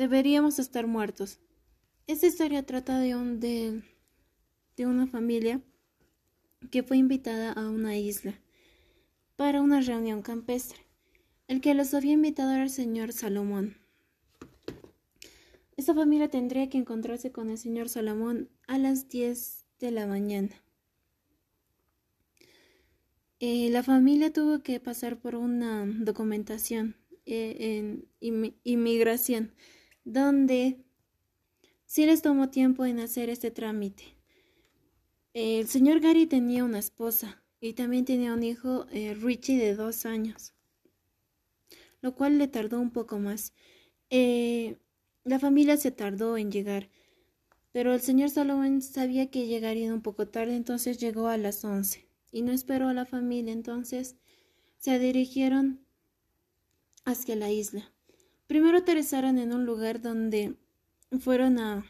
deberíamos estar muertos. Esta historia trata de, un, de, una familia que fue invitada a una isla para una reunión campestre. El que los había invitado era el señor Salomón. Esta familia tendría que encontrarse con el señor Salomón a las 10 de la mañana. Eh, la familia tuvo que pasar por una documentación eh, en inmigración, donde sí les tomó tiempo en hacer este trámite. El señor Gary tenía una esposa y también tenía un hijo, eh, Richie, de dos años, lo cual le tardó un poco más. la familia se tardó en llegar, pero el señor Salomón sabía que llegaría un poco tarde, entonces llegó a las once y no esperó a la familia, entonces se dirigieron hacia la isla. Primero aterrizaron en un lugar donde fueron a...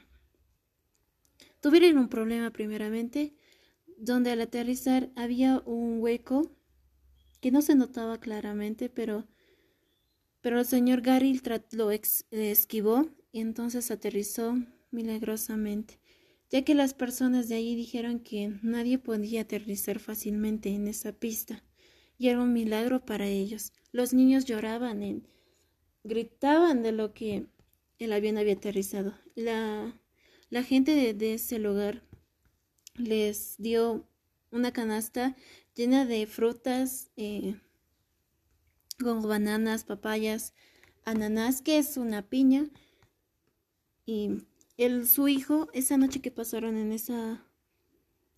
Tuvieron un problema primeramente, donde al aterrizar había un hueco que no se notaba claramente, pero, pero el señor Gary lo esquivó y entonces aterrizó milagrosamente ya que las personas de allí dijeron que nadie podía aterrizar fácilmente en esa pista, y era un milagro para ellos. Los niños lloraban, y gritaban de lo que el avión había aterrizado. La, la gente de, ese lugar les dio una canasta llena de frutas, eh, con bananas, papayas, ananás, que es una piña, y el, su hijo, esa noche que pasaron en esa,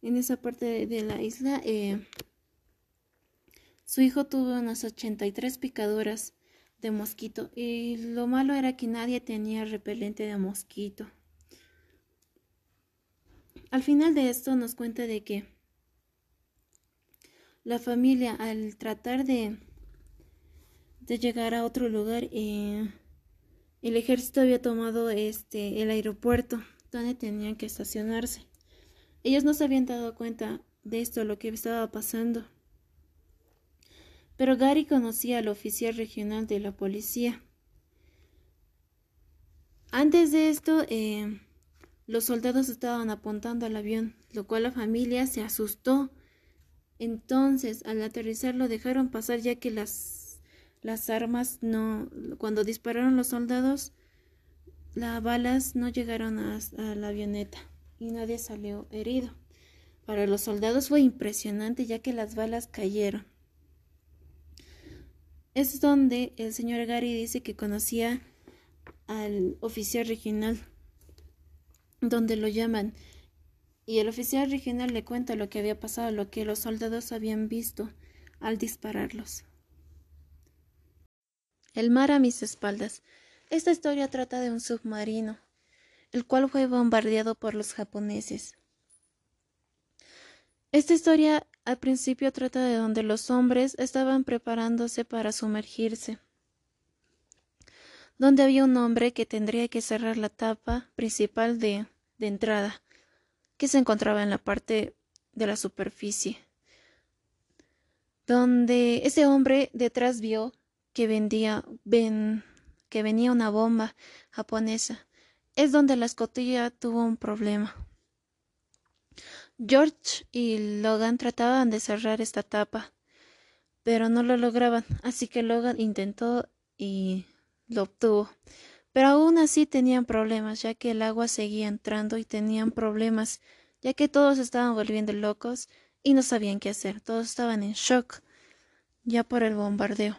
en esa parte de, la isla, eh, su hijo tuvo unas 83 picaduras de mosquito y lo malo era que nadie tenía repelente de mosquito. Al final de esto nos cuenta de que la familia al tratar de, de llegar a otro lugar eh, el ejército había tomado este el aeropuerto donde tenían que estacionarse. Ellos no se habían dado cuenta de esto, lo que estaba pasando. Pero Gary conocía al oficial regional de la policía. Antes de esto, eh, los soldados estaban apuntando al avión, lo cual la familia se asustó. Entonces, al aterrizar lo dejaron pasar ya que las las armas no, cuando dispararon los soldados, las balas no llegaron a, la avioneta y nadie salió herido. Para los soldados fue impresionante ya que las balas cayeron. Es donde el señor Gary dice que conocía al oficial regional, donde lo llaman, y el oficial regional le cuenta lo que había pasado, lo que los soldados habían visto al dispararlos. El mar a mis espaldas. Esta historia trata de un submarino, el cual fue bombardeado por los japoneses. Esta historia al principio trata de donde los hombres estaban preparándose para sumergirse, donde había un hombre que tendría que cerrar la tapa principal de, entrada, que se encontraba en la parte de la superficie, donde ese hombre detrás vio que vendía ven, que venía una bomba japonesa. Es donde la escotilla tuvo un problema. George y Logan trataban de cerrar esta tapa, pero no lo lograban, así que Logan intentó y lo obtuvo. Pero aún así tenían problemas, ya que el agua seguía entrando y tenían problemas, ya que todos estaban volviendo locos y no sabían qué hacer, todos estaban en shock ya por el bombardeo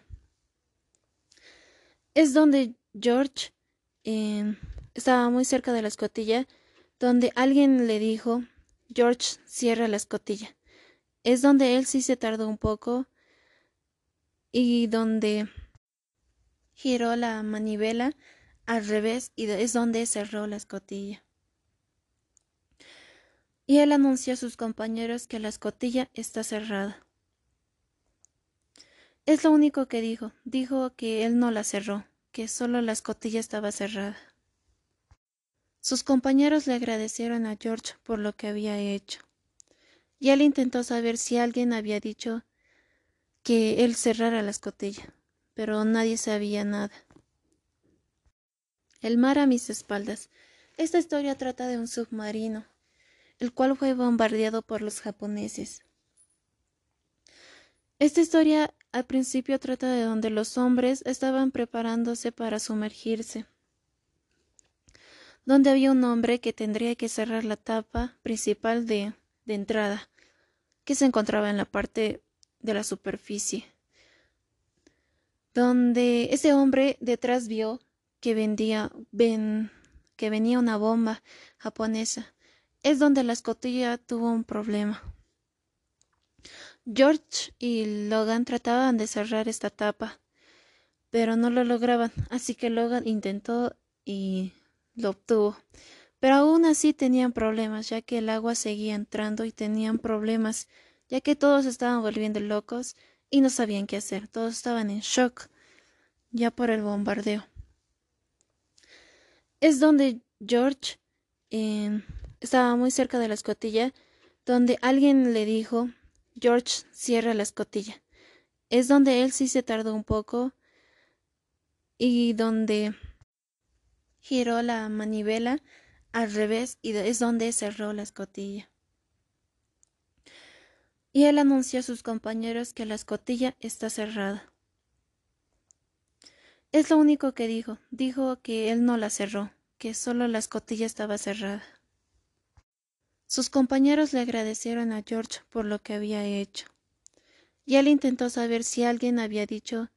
es donde George em, estaba muy cerca de la escotilla, donde alguien le dijo George cierra la escotilla. Es donde él sí se tardó un poco y donde giró la manivela al revés y es donde cerró la escotilla. Y él anunció a sus compañeros que la escotilla está cerrada. Es lo único que dijo. Dijo que él no la cerró, que solo la escotilla estaba cerrada. Sus compañeros le agradecieron a George por lo que había hecho. Y él intentó saber si alguien había dicho que él cerrara la escotilla, pero nadie sabía nada. El mar a mis espaldas. Esta historia trata de un submarino, el cual fue bombardeado por los japoneses. Esta historia al principio trata de donde los hombres estaban preparándose para sumergirse, donde había un hombre que tendría que cerrar la tapa principal de, de entrada, que se encontraba en la parte de la superficie, donde ese hombre detrás vio que vendía ven, que venía una bomba japonesa. Es donde la escotilla tuvo un problema. George y Logan trataban de cerrar esta tapa, pero no lo lograban, así que Logan intentó y lo obtuvo. Pero aún así tenían problemas, ya que el agua seguía entrando y tenían problemas, ya que todos estaban volviendo locos y no sabían qué hacer. Todos estaban en shock ya por el bombardeo es donde George em, estaba muy cerca de la escotilla, donde alguien le dijo, George, cierra la escotilla. Es donde él sí se tardó un poco y donde giró la manivela al revés y es donde cerró la escotilla. Y él anunció a sus compañeros que la escotilla está cerrada. Es lo único que dijo. Dijo que él no la cerró, que solo la escotilla estaba cerrada. Sus compañeros le agradecieron a George por lo que había hecho. Y él intentó saber si alguien había dicho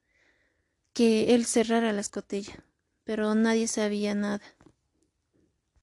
que él cerrara la escotilla, pero nadie sabía nada.